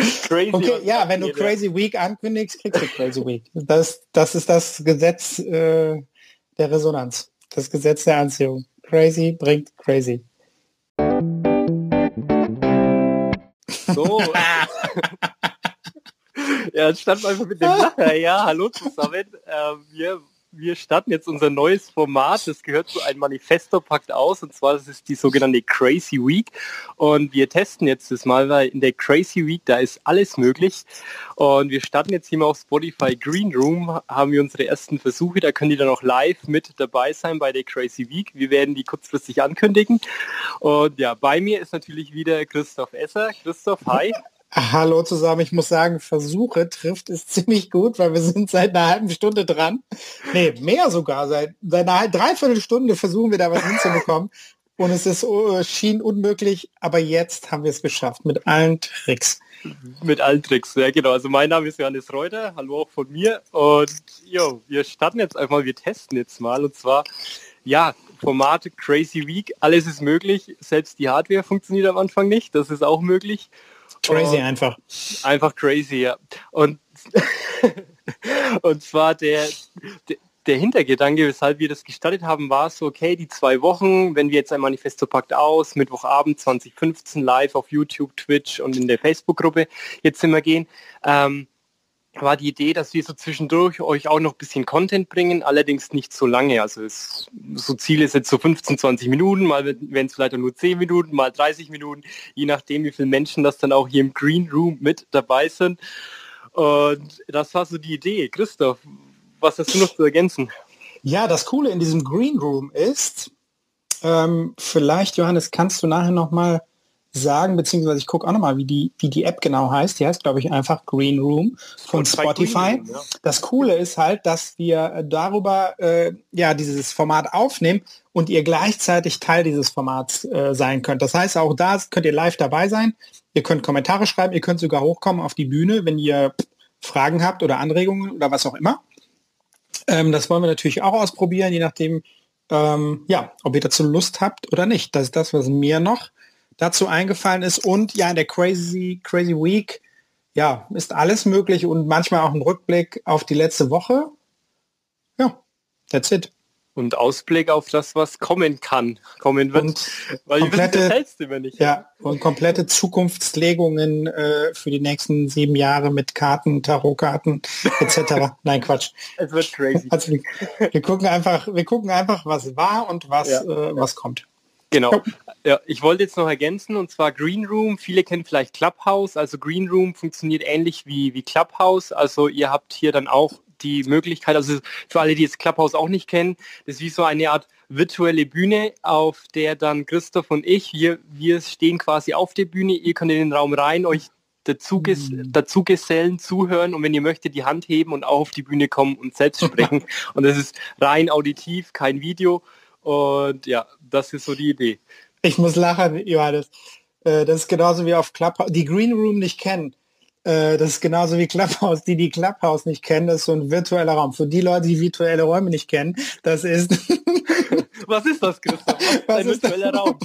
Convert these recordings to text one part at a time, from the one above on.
crazy okay, ja, wenn du Crazy Week ankündigst, kriegst du Crazy Week. Das, das ist das Gesetz äh, der Resonanz. Das Gesetz der Anziehung. Crazy bringt crazy. So. ja, stand einfach mit dem Lacher. Ja, hallo zusammen. Äh, wir wir starten jetzt unser neues Format. Das gehört zu einem Manifesto packt aus und zwar das ist die sogenannte Crazy Week und wir testen jetzt das mal, weil in der Crazy Week da ist alles möglich und wir starten jetzt hier mal auf Spotify Green Room, haben wir unsere ersten Versuche, da können die dann auch live mit dabei sein bei der Crazy Week. Wir werden die kurzfristig ankündigen und ja, bei mir ist natürlich wieder Christoph Esser. Christoph, hi. Hallo zusammen, ich muss sagen, Versuche trifft es ziemlich gut, weil wir sind seit einer halben Stunde dran. Nee, mehr sogar. Seit, seit einer Dreiviertelstunde versuchen wir da was hinzubekommen. Und es ist, uh, schien unmöglich, aber jetzt haben wir es geschafft mit allen Tricks. Mit allen Tricks, ja genau. Also mein Name ist Johannes Reuter, hallo auch von mir. Und jo, wir starten jetzt einfach, wir testen jetzt mal. Und zwar, ja, Formate Crazy Week, alles ist möglich. Selbst die Hardware funktioniert am Anfang nicht, das ist auch möglich. Crazy und einfach. Einfach crazy, ja. Und, und zwar der, der, der Hintergedanke, weshalb wir das gestartet haben, war so, okay, die zwei Wochen, wenn wir jetzt ein Manifesto packt aus, Mittwochabend 2015 live auf YouTube, Twitch und in der Facebook-Gruppe jetzt immer gehen, ähm, war die Idee, dass wir so zwischendurch euch auch noch ein bisschen Content bringen, allerdings nicht so lange. Also es, so Ziel ist jetzt so 15, 20 Minuten, mal werden es vielleicht nur 10 Minuten, mal 30 Minuten, je nachdem, wie viele Menschen das dann auch hier im Green Room mit dabei sind. Und das war so die Idee. Christoph, was hast du noch zu ergänzen? Ja, das Coole in diesem Green Room ist, ähm, vielleicht, Johannes, kannst du nachher noch mal sagen, beziehungsweise ich gucke auch nochmal, wie die, wie die App genau heißt. Die heißt, glaube ich, einfach Green Room von Spotify. Room, ja. Das Coole ist halt, dass wir darüber äh, ja dieses Format aufnehmen und ihr gleichzeitig Teil dieses Formats äh, sein könnt. Das heißt, auch da könnt ihr live dabei sein. Ihr könnt Kommentare schreiben, ihr könnt sogar hochkommen auf die Bühne, wenn ihr Fragen habt oder Anregungen oder was auch immer. Ähm, das wollen wir natürlich auch ausprobieren, je nachdem, ähm, ja, ob ihr dazu Lust habt oder nicht. Das ist das, was mir noch dazu eingefallen ist. Und ja, in der Crazy, Crazy Week, ja, ist alles möglich und manchmal auch ein Rückblick auf die letzte Woche. Ja, that's it. Und Ausblick auf das, was kommen kann, kommen wird. Und weil komplette, wissen, immer nicht. Ja, und komplette Zukunftslegungen äh, für die nächsten sieben Jahre mit Karten, Tarotkarten etc. Nein, Quatsch. Es wird crazy. Also wir, wir, gucken einfach, wir gucken einfach, was war und was, ja. äh, was kommt. Genau. Ja, ich wollte jetzt noch ergänzen, und zwar Green Room. Viele kennen vielleicht Clubhouse. Also Green Room funktioniert ähnlich wie, wie Clubhouse. Also ihr habt hier dann auch die Möglichkeit, also für alle, die jetzt Clubhouse auch nicht kennen, das ist wie so eine Art virtuelle Bühne, auf der dann Christoph und ich, wir, wir stehen quasi auf der Bühne, ihr könnt in den Raum rein, euch dazu, ges mhm. dazu gesellen, zuhören und wenn ihr möchtet, die Hand heben und auch auf die Bühne kommen und selbst sprechen. und das ist rein auditiv, kein Video. Und ja, das ist so die Idee. Ich muss lachen, Johannes. Äh, das ist genauso wie auf Clubhouse, die Green Room nicht kennen. Äh, das ist genauso wie Clubhouse, die die Clubhouse nicht kennen. Das ist so ein virtueller Raum. Für die Leute, die virtuelle Räume nicht kennen, das ist... Was ist das, Christoph? Was ein virtueller Raum?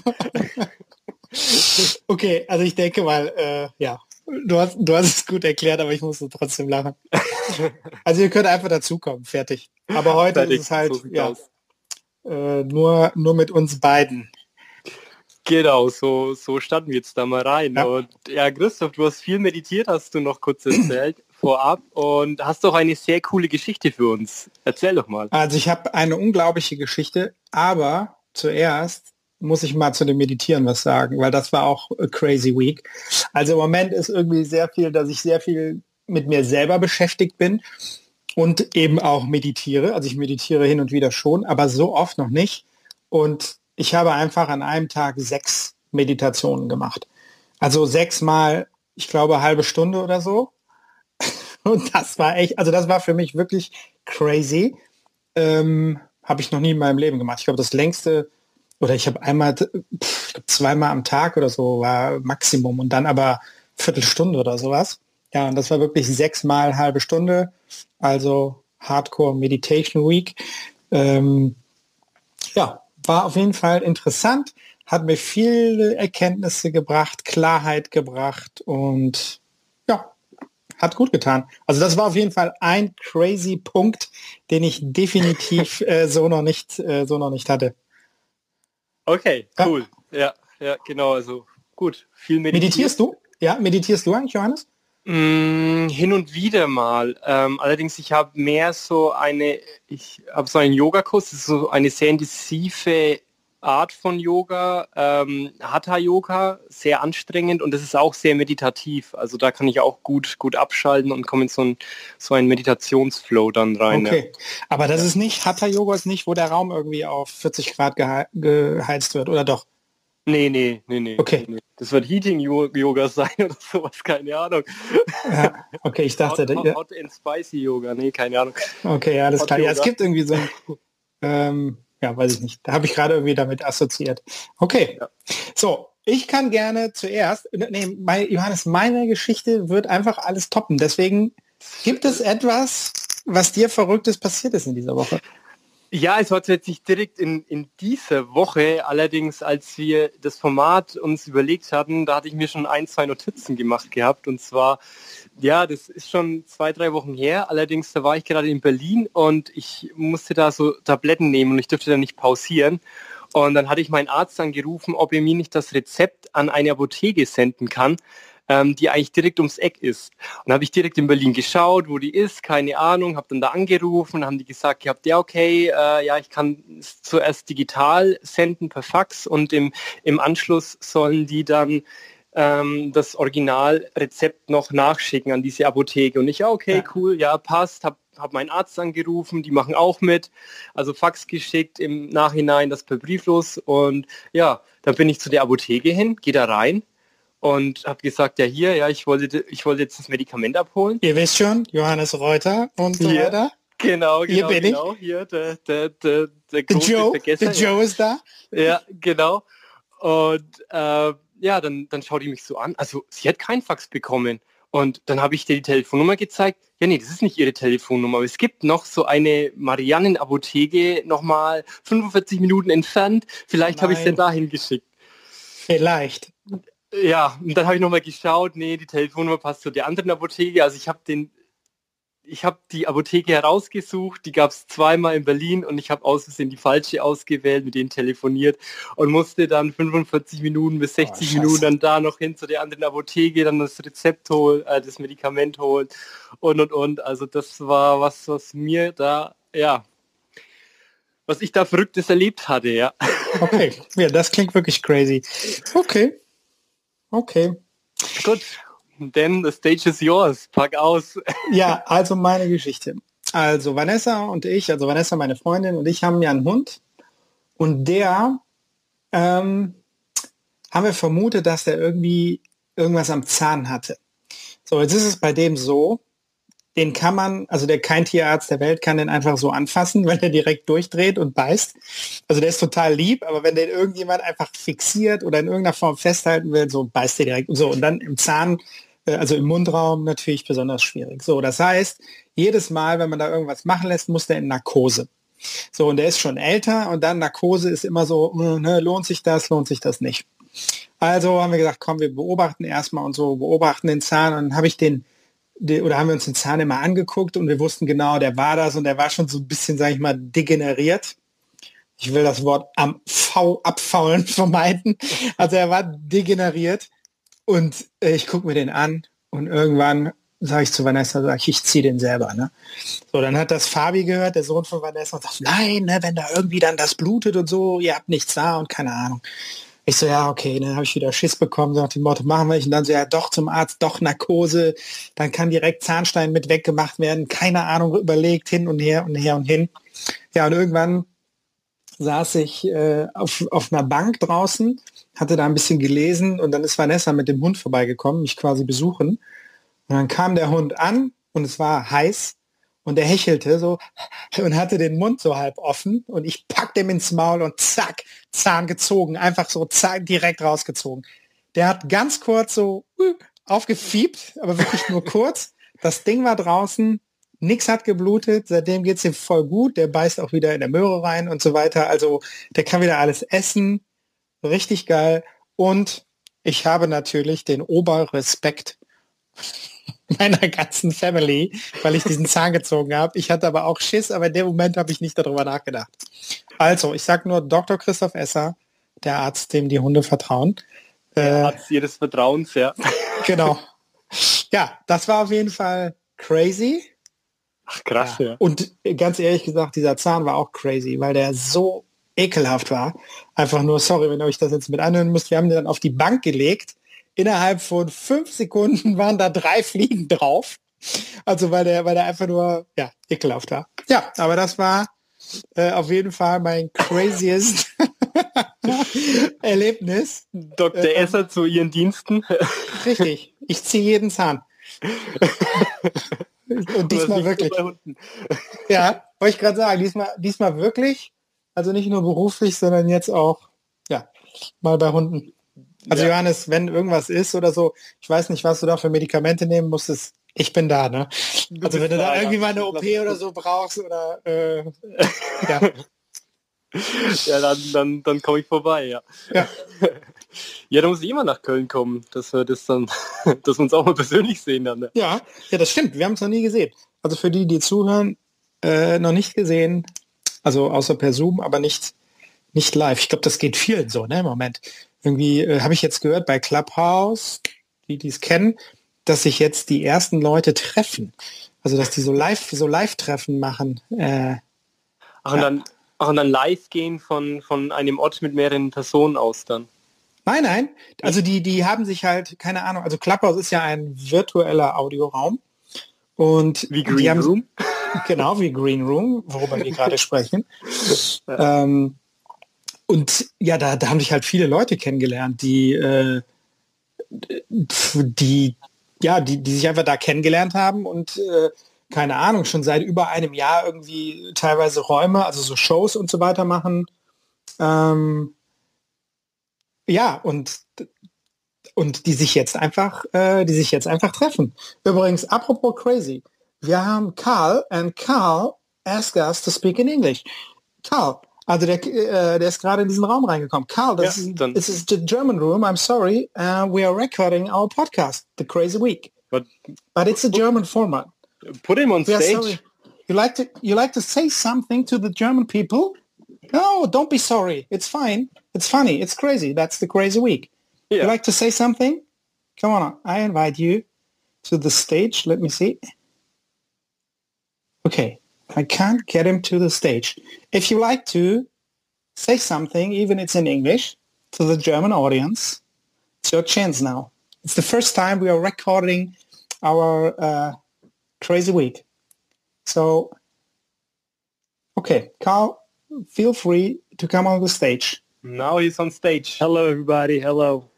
okay, also ich denke mal, äh, ja, du hast, du hast es gut erklärt, aber ich musste trotzdem lachen. Also ihr könnt einfach dazukommen, fertig. Aber heute fertig, ist es halt, so ja, äh, nur, nur mit uns beiden. Genau, so, so standen wir jetzt da mal rein. Ja. Und ja, Christoph, du hast viel meditiert, hast du noch kurz erzählt vorab und hast doch eine sehr coole Geschichte für uns. Erzähl doch mal. Also ich habe eine unglaubliche Geschichte, aber zuerst muss ich mal zu dem Meditieren was sagen, weil das war auch a crazy week. Also im Moment ist irgendwie sehr viel, dass ich sehr viel mit mir selber beschäftigt bin und eben auch meditiere. Also ich meditiere hin und wieder schon, aber so oft noch nicht. Und ich habe einfach an einem Tag sechs Meditationen gemacht. Also sechsmal, ich glaube, halbe Stunde oder so. Und das war echt, also das war für mich wirklich crazy. Ähm, habe ich noch nie in meinem Leben gemacht. Ich glaube, das längste, oder ich habe einmal, pff, zweimal am Tag oder so war Maximum und dann aber Viertelstunde oder sowas. Ja, und das war wirklich sechsmal halbe Stunde, also Hardcore Meditation Week. Ähm, ja, war auf jeden Fall interessant, hat mir viele Erkenntnisse gebracht, Klarheit gebracht und ja, hat gut getan. Also das war auf jeden Fall ein crazy Punkt, den ich definitiv äh, so noch nicht äh, so noch nicht hatte. Okay, cool. Ja, ja, ja genau. Also gut. Viel meditiert. meditierst du? Ja, meditierst du eigentlich, Johannes? Mm, hin und wieder mal. Ähm, allerdings, ich habe mehr so eine, ich habe so einen Yogakurs, das ist so eine sehr intensive Art von Yoga, ähm, Hatha-Yoga, sehr anstrengend und das ist auch sehr meditativ. Also da kann ich auch gut, gut abschalten und komme in so ein, so einen Meditationsflow dann rein. Okay, ja. aber das ist nicht, Hatha-Yoga ist nicht, wo der Raum irgendwie auf 40 Grad gehe geheizt wird, oder doch? Nee, nee, nee, nee. Okay. Nee. Das wird Heating Yoga sein oder sowas, keine Ahnung. Ja, okay, ich dachte... Hot, hot, hot and Spicy Yoga, nee, keine Ahnung. Okay, alles hot klar. Ja, es gibt irgendwie so ähm, ja, weiß ich nicht. Da habe ich gerade irgendwie damit assoziiert. Okay. Ja. So, ich kann gerne zuerst, nee, mein, Johannes, meine Geschichte wird einfach alles toppen. Deswegen gibt es etwas, was dir Verrücktes passiert ist in dieser Woche. Ja, es war tatsächlich direkt in, in dieser Woche. Allerdings, als wir das Format uns überlegt hatten, da hatte ich mir schon ein, zwei Notizen gemacht gehabt. Und zwar, ja, das ist schon zwei, drei Wochen her. Allerdings, da war ich gerade in Berlin und ich musste da so Tabletten nehmen und ich dürfte da nicht pausieren. Und dann hatte ich meinen Arzt angerufen, ob er mir nicht das Rezept an eine Apotheke senden kann ähm, die eigentlich direkt ums Eck ist. Und habe ich direkt in Berlin geschaut, wo die ist, keine Ahnung, habe dann da angerufen, haben die gesagt, ihr habt ja okay, äh, ja, ich kann es zuerst digital senden per Fax und im, im Anschluss sollen die dann ähm, das Originalrezept noch nachschicken an diese Apotheke. Und ich, ja, okay, cool, ja, passt, habe hab meinen Arzt angerufen, die machen auch mit, also Fax geschickt, im Nachhinein das per Brieflos. Und ja, dann bin ich zu der Apotheke hin, gehe da rein, und habe gesagt, ja hier, ja, ich wollte, ich wollte jetzt das Medikament abholen. Ihr wisst schon, Johannes Reuter und so hier, weiter. Genau, genau, hier bin genau, ich. hier, der, der, der, der Joe, Vergesser. Der Joe ist da. Ja, genau. Und äh, ja, dann, dann schaut die mich so an. Also sie hat kein Fax bekommen. Und dann habe ich dir die Telefonnummer gezeigt. Ja, nee, das ist nicht ihre Telefonnummer. Es gibt noch so eine Marianen-Apotheke, nochmal 45 Minuten entfernt. Vielleicht habe ich sie dahin geschickt. Vielleicht. Ja, und dann habe ich nochmal geschaut, nee, die Telefonnummer passt zu der anderen Apotheke. Also ich habe den, ich habe die Apotheke herausgesucht, die gab es zweimal in Berlin und ich habe aus Versehen die falsche ausgewählt, mit denen telefoniert und musste dann 45 Minuten bis 60 oh, Minuten dann da noch hin zu der anderen Apotheke, dann das Rezept holen, äh, das Medikament holen und und und. Also das war was, was mir da, ja, was ich da Verrücktes erlebt hatte, ja. Okay, ja, das klingt wirklich crazy. Okay. Okay. Gut, denn the stage is yours. Pack aus. Ja, also meine Geschichte. Also Vanessa und ich, also Vanessa, meine Freundin und ich haben ja einen Hund und der ähm, haben wir vermutet, dass er irgendwie irgendwas am Zahn hatte. So, jetzt ist es bei dem so, den kann man, also der kein Tierarzt der Welt kann den einfach so anfassen, weil der direkt durchdreht und beißt. Also der ist total lieb, aber wenn den irgendjemand einfach fixiert oder in irgendeiner Form festhalten will, so beißt der direkt so. Und dann im Zahn, äh, also im Mundraum natürlich besonders schwierig. So, das heißt, jedes Mal, wenn man da irgendwas machen lässt, muss der in Narkose. So, und der ist schon älter und dann Narkose ist immer so, hm, ne, lohnt sich das, lohnt sich das nicht. Also haben wir gesagt, komm, wir beobachten erstmal und so, beobachten den Zahn und dann habe ich den oder haben wir uns den Zahn immer angeguckt und wir wussten genau, der war das und der war schon so ein bisschen, sage ich mal, degeneriert. Ich will das Wort am V abfaulen vermeiden. Also er war degeneriert und äh, ich gucke mir den an und irgendwann sage ich zu Vanessa, sag ich, ich ziehe den selber. Ne? So, dann hat das Fabi gehört, der Sohn von Vanessa, und sagt, nein, ne, wenn da irgendwie dann das blutet und so, ihr habt nichts da und keine Ahnung. Ich so, ja, okay, dann habe ich wieder Schiss bekommen, so nach dem Motto, machen wir. Und dann so, ja, doch zum Arzt, doch Narkose, dann kann direkt Zahnstein mit weggemacht werden, keine Ahnung, überlegt, hin und her und her und hin. Ja, und irgendwann saß ich äh, auf, auf einer Bank draußen, hatte da ein bisschen gelesen und dann ist Vanessa mit dem Hund vorbeigekommen, mich quasi besuchen. Und dann kam der Hund an und es war heiß und er hechelte so und hatte den Mund so halb offen und ich packte ihm ins Maul und zack, Zahn gezogen, einfach so zack, direkt rausgezogen. Der hat ganz kurz so aufgefiebt, aber wirklich nur kurz. Das Ding war draußen, nichts hat geblutet, seitdem geht es ihm voll gut, der beißt auch wieder in der Möhre rein und so weiter. Also der kann wieder alles essen, richtig geil. Und ich habe natürlich den Oberrespekt meiner ganzen Family, weil ich diesen Zahn gezogen habe. Ich hatte aber auch Schiss, aber in dem Moment habe ich nicht darüber nachgedacht. Also, ich sage nur Dr. Christoph Esser, der Arzt, dem die Hunde vertrauen. Der äh, Arzt ihres Vertrauens, ja. Genau. Ja, das war auf jeden Fall crazy. Ach krass, ja. ja. Und ganz ehrlich gesagt, dieser Zahn war auch crazy, weil der so ekelhaft war. Einfach nur, sorry, wenn ihr euch das jetzt mit anhören müsst, wir haben den dann auf die Bank gelegt. Innerhalb von fünf Sekunden waren da drei Fliegen drauf. Also weil der, weil der einfach nur, ja, ekelhaft war. Ja, aber das war äh, auf jeden Fall mein craziest Erlebnis. Dr. Äh, Esser zu Ihren Diensten. Richtig. Ich ziehe jeden Zahn. Und diesmal wirklich. Ja, wollte ich gerade sagen, diesmal, diesmal wirklich. Also nicht nur beruflich, sondern jetzt auch, ja, mal bei Hunden. Also ja. Johannes, wenn irgendwas ist oder so, ich weiß nicht, was du da für Medikamente nehmen musstest, ich bin da, ne? also wenn du da irgendwie mal eine OP oder so brauchst oder äh, ja. ja, dann, dann, dann komme ich vorbei, ja. Ja. ja, da muss ich immer nach Köln kommen, dass wir das dann, dass wir uns auch mal persönlich sehen dann. Ne? Ja, ja, das stimmt. Wir haben es noch nie gesehen. Also für die, die zuhören, äh, noch nicht gesehen, also außer per Zoom, aber nicht, nicht live. Ich glaube, das geht vielen so, ne, im Moment. Irgendwie äh, habe ich jetzt gehört bei Clubhouse, die die es kennen, dass sich jetzt die ersten Leute treffen. Also dass die so live, so Live-Treffen machen. Äh, Ach, und ja. dann, ach, und dann live gehen von, von einem Ort mit mehreren Personen aus dann. Nein, nein. Also die, die haben sich halt, keine Ahnung, also Clubhouse ist ja ein virtueller Audioraum. Und wie Green haben, Room? Genau, wie Green Room, worüber wir gerade sprechen. Ähm, und ja, da, da haben sich halt viele Leute kennengelernt, die, äh, die ja, die, die sich einfach da kennengelernt haben und äh, keine Ahnung, schon seit über einem Jahr irgendwie teilweise Räume, also so Shows und so weiter machen. Ähm, ja, und, und die sich jetzt einfach, äh, die sich jetzt einfach treffen. Übrigens, apropos crazy, wir haben Karl and Carl asked us to speak in English. Karl, also der, äh, der ist gerade in diesen Raum reingekommen. Carl, this, ja, is, this is the German room. I'm sorry. Uh, we are recording our podcast, The Crazy Week. But, but it's a German format. Put him on we stage. You like to you like to say something to the German people? No, don't be sorry. It's fine. It's funny. It's crazy. That's the Crazy Week. Yeah. You like to say something? Come on. I invite you to the stage. Let me see. Okay. I can't get him to the stage. If you like to say something, even it's in English, to the German audience, it's your chance now. It's the first time we are recording our uh, crazy week. So, okay, Carl, feel free to come on the stage. Now he's on stage. Hello, everybody. Hello.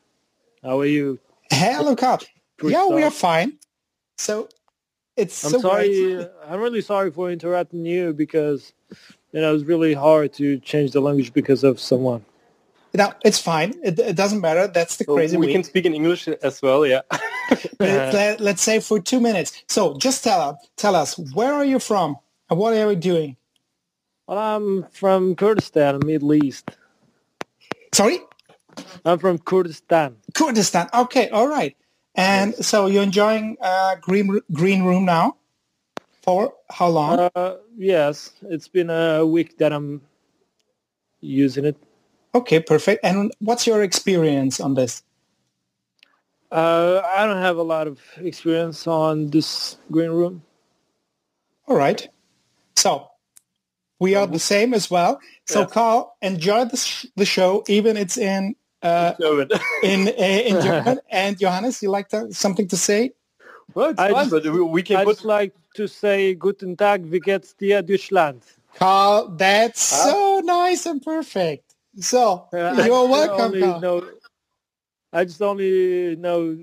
How are you? Hello, Carl. yeah, we are fine. So it's I'm so sorry. Uh, I'm really sorry for interrupting you because you know it's really hard to change the language because of someone. No, it's fine. It, it doesn't matter. That's the oh, crazy. Well, we week. can speak in English as well. Yeah. let, us say for two minutes. So just tell us, tell us where are you from and what are you doing? Well, I'm from Kurdistan, Middle East. Sorry. I'm from Kurdistan. Kurdistan. Okay. All right. And yes. so you're enjoying uh, green green room now? For how long? Uh, yes, it's been a week that I'm using it. Okay, perfect. And what's your experience on this? Uh, I don't have a lot of experience on this green room. All right. So we are the same as well. So yes. Carl, enjoy the, sh- the show, even it's in uh, in uh, in German. And Johannes, you like to, something to say? Well, it's I fine, just, but we can. I put... just like to say Guten Tag, wie geht's dir, Deutschland? Carl, that's huh? so nice and perfect. So uh, you're welcome, Carl. Know, I just only know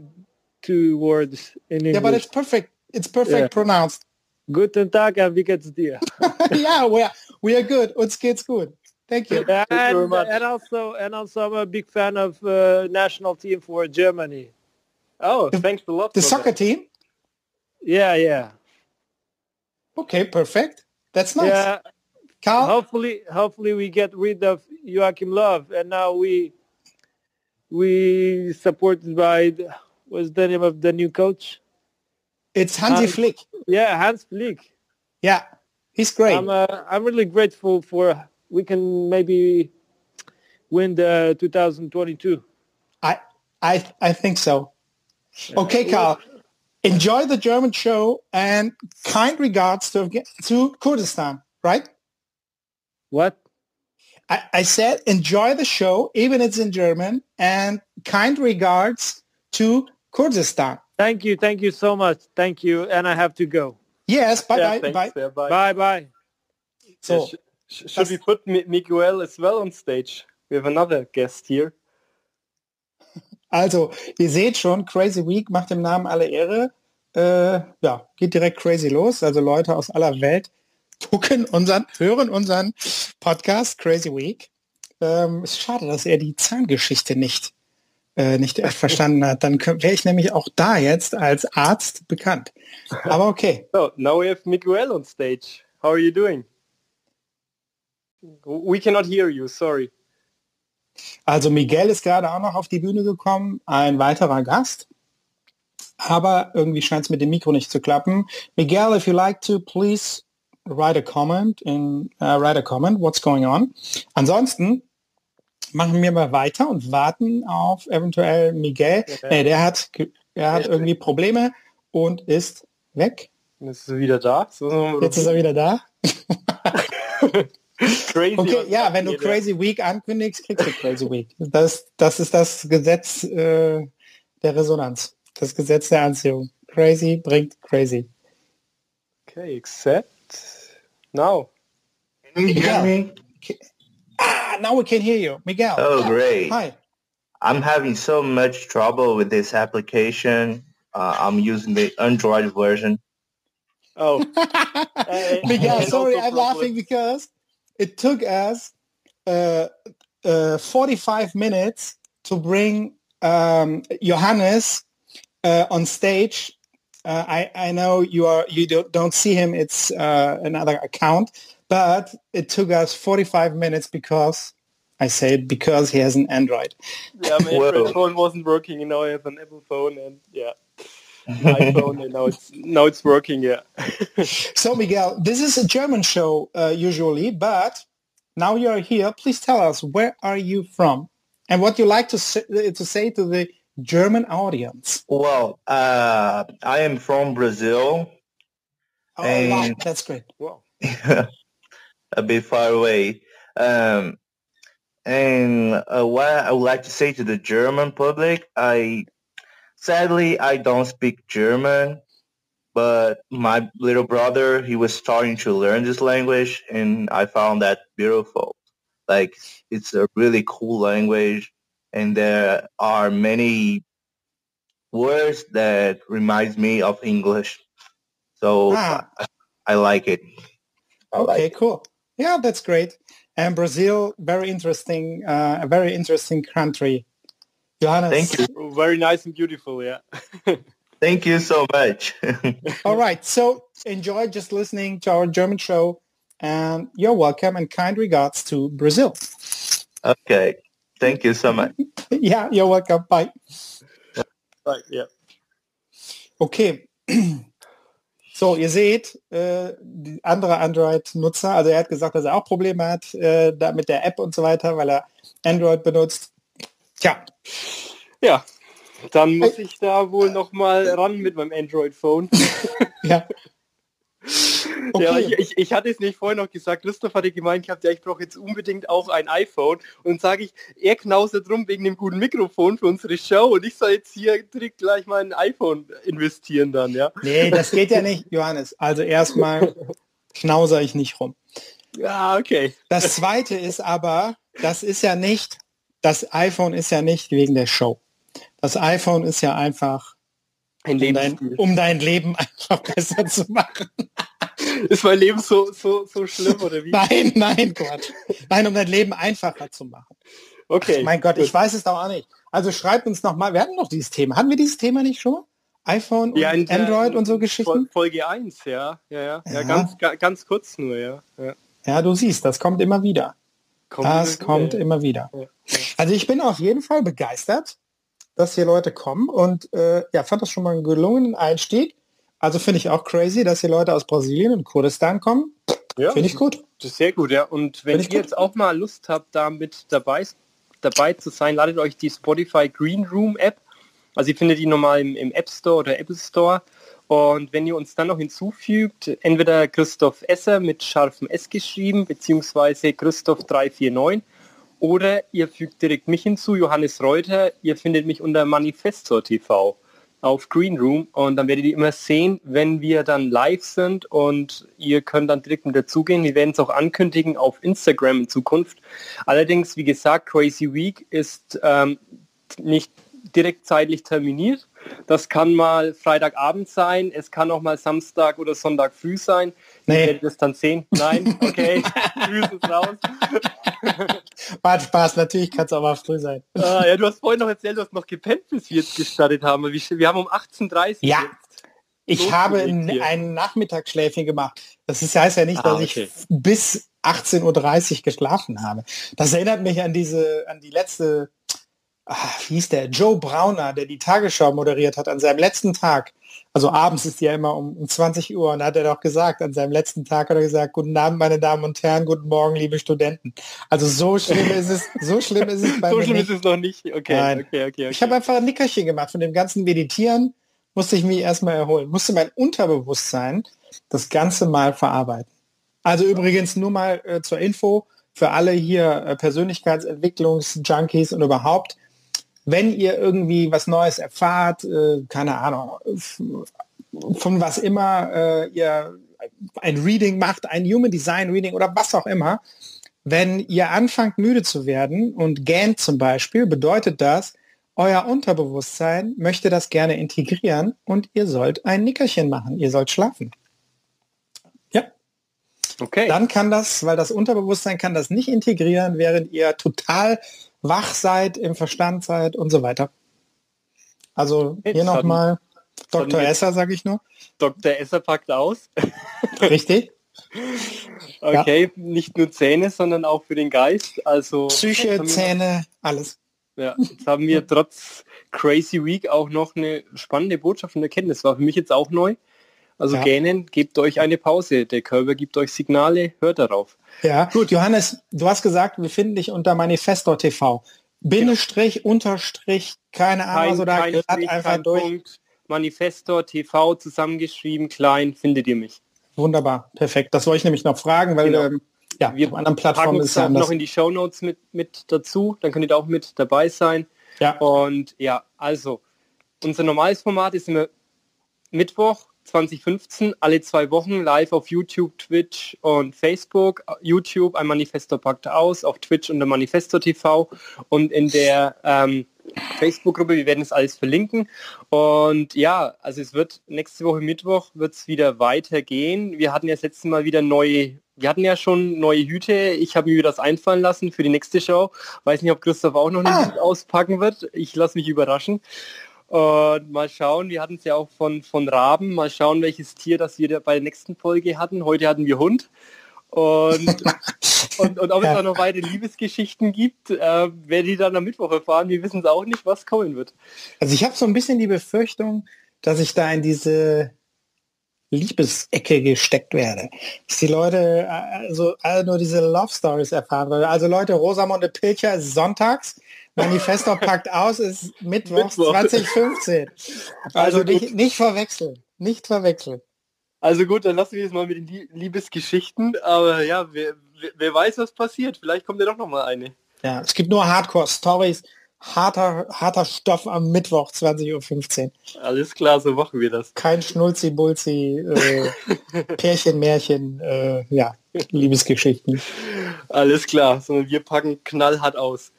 two words in English. Yeah, but it's perfect. It's perfect yeah. pronounced. Guten Tag and wie geht's dir? yeah, we are, we are good. Uns geht's gut. Thank you. And, Thank you and also, and also, I'm a big fan of uh, national team for Germany. Oh, thanks a lot. The soccer that. team. Yeah, yeah. Okay, perfect. That's nice. Yeah. Carl? Hopefully, hopefully we get rid of Joachim Love, and now we we supported by the, what's the name of the new coach? It's Hansi Uh, Flick. Yeah, Hans Flick. Yeah, he's great. I'm uh, I'm really grateful for we can maybe win the 2022. I I I think so. Okay, Carl. Enjoy the German show and kind regards to to Kurdistan, right? What? I, I said enjoy the show, even it's in German, and kind regards to Kurdistan. Thank you, thank you so much. Thank you, and I have to go. Yes, bye yeah, bye, thanks, bye. yeah, bye. Bye bye. So, Yeah, sh- sh- should we put Mi- Miguel as well on stage? We have another guest here. also, ihr seht schon, Crazy Week macht dem Namen alle Ehre. Äh, ja, geht direkt crazy los. Also Leute aus aller Welt gucken unseren, hören unseren Podcast Crazy Week. Ähm, ist schade, dass er die Zahngeschichte nicht, äh, nicht verstanden hat. Dann wäre ich nämlich auch da jetzt als Arzt bekannt. Aber okay. So now we have Miguel on stage. How are you doing? We cannot hear you. Sorry. Also Miguel ist gerade auch noch auf die Bühne gekommen, ein weiterer Gast. Aber irgendwie scheint es mit dem Mikro nicht zu klappen. Miguel, if you like to, please write a comment in uh, write a comment. What's going on? Ansonsten machen wir mal weiter und warten auf eventuell Miguel. Ja. Nee, der hat ge- er hat irgendwie Probleme und ist weg. Jetzt ist er wieder da. So, Jetzt ist er wieder da. crazy. Okay, was ja, wenn du abgeht. Crazy Week ankündigst, kriegst du Crazy Week. Das, das ist das Gesetz äh, der Resonanz. Das Gesetz der Anziehung. Crazy bringt crazy. Okay, accept. Now. Can you hear Yeah. me? Ah, now we can hear you. Miguel. Oh, great. Hi. I'm having so much trouble with this application. Uh, I'm using the Android version. Oh, Miguel, sorry, I'm laughing because it took us uh, uh, 45 minutes to bring um, Johannes uh, on stage. Uh, I, I know you are you don't, don't see him. It's uh, another account, but it took us 45 minutes because I say it because he has an Android. yeah, my Android phone wasn't working, and now I have an Apple phone, and yeah, iPhone, and now it's now it's working. Yeah. So Miguel, this is a German show uh, usually, but now you are here. Please tell us where are you from and what you like to say, to say to the German audience. Well, uh, I am from Brazil, Oh, Hey. wow, that's great. Wow. a bit far away. Um, and uh, what I would like to say to the German public, I sadly I don't speak German, but my little brother he was starting to learn this language, and I found that beautiful. Like it's a really cool language, and there are many words that reminds me of English. So Ah, I, I like it. I like okay, cool. Yeah, that's great. And Brazil, very interesting, uh, a very interesting country. Johannes. Thank you. Very nice and beautiful. Yeah. Thank you so much. All right, so enjoy just listening to our German show, and you're welcome. And kind regards to Brazil. okay. Thank you so much. yeah, you're welcome. Bye. Right. Yeah. Okay. So, ihr seht, äh, die andere Android-Nutzer, also er hat gesagt, dass er auch Probleme hat äh, da mit der App und so weiter, weil er Android benutzt. Tja, Ja. Dann muss ich da wohl noch mal ran mit meinem Android-Phone. ja. Okay. Ja, ich, ich, ich hatte es nicht vorhin noch gesagt, Christoph hatte gemeint gehabt, ja, ich brauche jetzt unbedingt auch ein iPhone. Und sage ich, er knausert drum wegen dem guten Mikrofon für unsere Show und ich soll jetzt hier direkt gleich mal ein iPhone investieren dann, ja. Nee, das geht ja nicht, Johannes. Also erstmal knauser ich nicht rum. Ja, okay. Das zweite ist aber, das ist ja nicht, das iPhone ist ja nicht wegen der Show. Das iPhone ist ja einfach, Ein um dein, um dein Leben einfach besser zu machen. Ist mein Leben so, so, so schlimm oder wie? Nein, nein, Quatsch. Nein, um dein Leben einfacher zu machen. Okay. mein Gott, gut. ich weiß es doch auch nicht. Also schreibt uns noch mal, wir hatten noch dieses Thema. Hatten wir dieses Thema nicht schon? iPhone und ja, in Android und so Geschichten? Fol- Folge 1, ja. Ja, ja. Ja, Ja. ganz, ga, ganz kurz nur, ja. ja. Ja, du siehst, das kommt immer wieder. Kommt Das kommt wieder, immer wieder. ja. Ja. Also ich bin auf jeden Fall begeistert, dass hier Leute kommen und äh, ja, fand das schon mal einen gelungenen Einstieg. Also finde ich auch crazy, dass die Leute aus Brasilien und Kurdistan kommen. Ja, finde ich gut. Das ist sehr gut, ja. Und wenn ihr gut. jetzt auch mal Lust habt, da mit dabei, dabei zu sein, ladet euch die Spotify Green Room App. Also ihr findet die normal im, im App Store oder Apple Store. Und wenn ihr uns dann noch hinzufügt, entweder Christoph Esser mit scharfem S geschrieben, beziehungsweise Christoph 349, oder ihr fügt direkt mich hinzu, Johannes Reuter. Ihr findet mich unter Manifestor TV auf Green Room und dann werdet ihr immer sehen, wenn wir dann live sind und ihr könnt dann direkt mit dazugehen. Wir werden es auch ankündigen auf Instagram in Zukunft. Allerdings, wie gesagt, Crazy Week ist ähm, nicht direkt zeitlich terminiert. Das kann mal Freitagabend sein, es kann auch mal Samstag oder Sonntag früh sein. Nee. Ihr werdet es dann sehen. Nein, okay, ist raus. War Spaß, natürlich kann es auch mal früh sein. Ah, ja, du hast vorhin noch erzählt, du hast noch gepennt, bis wir jetzt gestartet haben. Wir haben um 18.30 Uhr. Ja. Ich habe ein Nachmittagsschläfchen gemacht. Das ist, heißt ja nicht, ah, dass okay. ich bis 18.30 Uhr geschlafen habe. Das erinnert mich an diese, an die letzte ach, wie hieß der, Joe Brauner, der die Tagesschau moderiert hat an seinem letzten Tag. Also abends ist ja immer um, um 20 Uhr und hat er doch gesagt, an seinem letzten Tag hat er gesagt, guten Abend, meine Damen und Herren, guten Morgen, liebe Studenten. Also so schlimm ist es, so schlimm ist es bei so schlimm nicht. ist es noch nicht. Okay, Nein. okay, okay, okay. Ich habe einfach ein Nickerchen gemacht von dem ganzen Meditieren, musste ich mich erstmal erholen, musste mein Unterbewusstsein das Ganze mal verarbeiten. Also übrigens nur mal äh, zur Info für alle hier äh, Persönlichkeitsentwicklungsjunkies und überhaupt, wenn ihr irgendwie was Neues erfahrt, äh, keine Ahnung, von was immer äh, ihr ein Reading macht, ein Human Design Reading oder was auch immer, wenn ihr anfangt müde zu werden und gähnt zum Beispiel, bedeutet das, euer Unterbewusstsein möchte das gerne integrieren und ihr sollt ein Nickerchen machen, ihr sollt schlafen. Ja. Okay. Dann kann das, weil das Unterbewusstsein kann das nicht integrieren, während ihr total wach seid, im Verstand seid und so weiter. Also hier nochmal Dr. Esser, sage ich nur. Dr. Esser packt aus. Richtig. Okay, ja. nicht nur Zähne, sondern auch für den Geist. Also Psyche, Zähne, alles. Ja, jetzt haben wir trotz Crazy Week auch noch eine spannende Botschaft und Erkenntnis. War für mich jetzt auch neu. Also ja. gähnen, gebt euch eine Pause. Der Körper gibt euch Signale, hört darauf. Ja, gut. Johannes, du hast gesagt, wir finden dich unter Manifesto TV. Bindestrich, genau. Unterstrich, keine Ahnung, kein, oder kein Strich, einfach durch. Punkt. Manifesto TV zusammengeschrieben, klein, findet ihr mich. Wunderbar, perfekt. Das wollte ich nämlich noch fragen, weil genau. ähm, ja, wir auf anderen Plattformen ist ja noch in die Show Notes mit, mit dazu, dann könnt ihr da auch mit dabei sein. Ja. Und ja, also unser normales Format ist immer Mittwoch 2015 alle zwei Wochen live auf YouTube, Twitch und Facebook. YouTube ein Manifesto packt aus, auf Twitch unter Manifesto TV und in der ähm, Facebook-Gruppe, wir werden es alles verlinken. Und ja, also es wird nächste Woche Mittwoch wird es wieder weitergehen. Wir hatten ja das letzte Mal wieder neue, wir hatten ja schon neue Hüte. Ich habe mir das einfallen lassen für die nächste Show. Weiß nicht, ob Christoph auch noch eine ah. auspacken wird. Ich lasse mich überraschen. Und mal schauen, wir hatten es ja auch von, von Raben, mal schauen, welches Tier das wir bei der nächsten Folge hatten. Heute hatten wir Hund. Und, und, und, ob es auch noch weitere Liebesgeschichten gibt, äh, werden die dann am Mittwoch erfahren. Wir wissen es auch nicht, was kommen wird. Also ich habe so ein bisschen die Befürchtung, dass ich da in diese Liebesecke gesteckt werde. Dass die Leute also alle nur diese Love Stories erfahren. Also Leute, Rosamunde Pilcher ist sonntags Manifesto packt aus, ist Mittwoch, Mittwoch. 2015. Also, also nicht, nicht verwechseln. Nicht verwechseln. Also gut, dann lassen wir es mal mit den Liebesgeschichten. Aber ja, wer, wer weiß, was passiert. Vielleicht kommt ja doch noch mal eine. Ja, es gibt nur Hardcore-Stories. Harter, harter Stoff am Mittwoch, 20.15 Uhr. Alles klar, so machen wir das. Kein Schnulzi-Bulzi, äh, Pärchen, Märchen, äh, ja, Liebesgeschichten. Alles klar, sondern wir packen knallhart aus.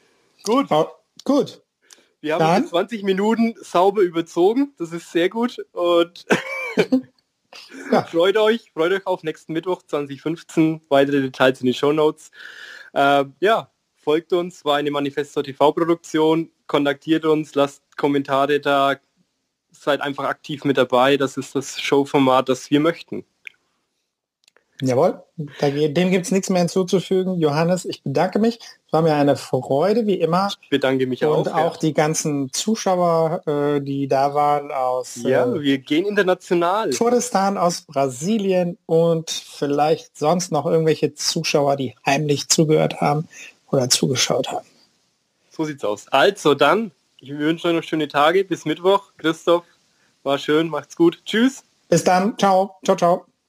Gut. Oh, gut. Wir haben Dann. 20 Minuten sauber überzogen. Das ist sehr gut. Und ja. freut euch, freut euch auf nächsten Mittwoch 2015. Weitere Details in den Show Notes. Äh, ja, folgt uns, war eine Manifesto TV-Produktion. Kontaktiert uns, lasst Kommentare da. Seid einfach aktiv mit dabei. Das ist das Showformat, das wir möchten. Jawohl, dem gibt es nichts mehr hinzuzufügen. Johannes, ich bedanke mich. Es war mir eine Freude, wie immer. Ich bedanke mich auch. Und auch ja. die ganzen Zuschauer, äh, die da waren aus Ja, äh, wir gehen international. Kurdistan, aus Brasilien und vielleicht sonst noch irgendwelche Zuschauer, die heimlich zugehört haben oder zugeschaut haben. So sieht's aus. Also dann, ich wünsche euch noch schöne Tage. Bis Mittwoch. Christoph, war schön. Macht's gut. Tschüss. Bis dann. Ciao. Ciao, ciao.